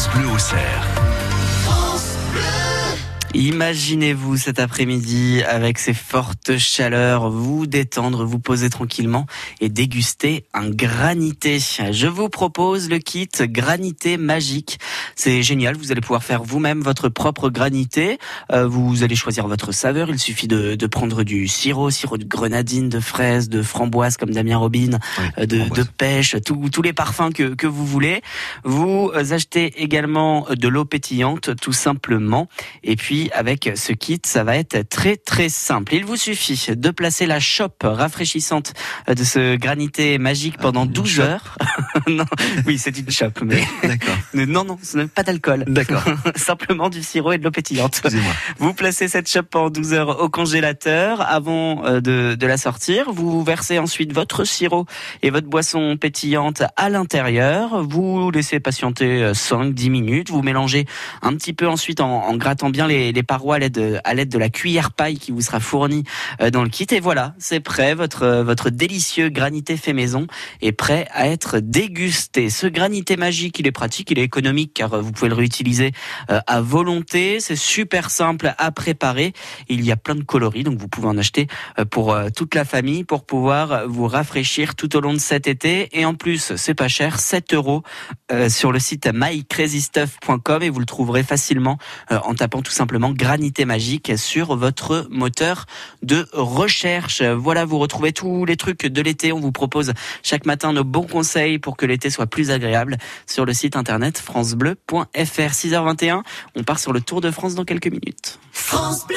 France Bleu au. Imaginez-vous cet après-midi avec ces fortes chaleurs, vous détendre, vous poser tranquillement et déguster un granité. Je vous propose le kit granité magique. C'est génial, vous allez pouvoir faire vous-même votre propre granité. Euh, vous allez choisir votre saveur, il suffit de, de, prendre du sirop, sirop de grenadine, de fraise, de framboise comme Damien Robin, euh, de, de, pêche, tous les parfums que, que vous voulez. Vous achetez également de l'eau pétillante tout simplement et puis avec ce kit, ça va être très très simple. Il vous suffit de placer la chope rafraîchissante de ce granité magique ah, pendant 12 heures. non, oui, c'est une chope, mais d'accord. non, non, ce n'est pas d'alcool. D'accord. Simplement du sirop et de l'eau pétillante. Vous placez cette chope pendant 12 heures au congélateur avant euh, de, de la sortir. Vous versez ensuite votre sirop et votre boisson pétillante à l'intérieur. Vous laissez patienter 5-10 euh, minutes. Vous mélangez un petit peu ensuite en, en grattant bien les les, parois à l'aide l'aide de la cuillère paille qui vous sera fournie euh, dans le kit. Et voilà, c'est prêt. Votre votre délicieux granité fait maison est prêt à être dégusté. Ce granité magique, il est pratique, il est économique car vous pouvez le réutiliser euh, à volonté. C'est super simple à préparer. Il y a plein de coloris, donc vous pouvez en acheter euh, pour toute la famille pour pouvoir vous rafraîchir tout au long de cet été. Et en plus, c'est pas cher, 7 euros sur le site mycrazystuff.com et vous le trouverez facilement en tapant tout Granité Magique sur votre moteur de recherche. Voilà, vous retrouvez tous les trucs de l'été. On vous propose chaque matin nos bons conseils pour que l'été soit plus agréable sur le site internet francebleu.fr. 6h21, on part sur le Tour de France dans quelques minutes. France Bleu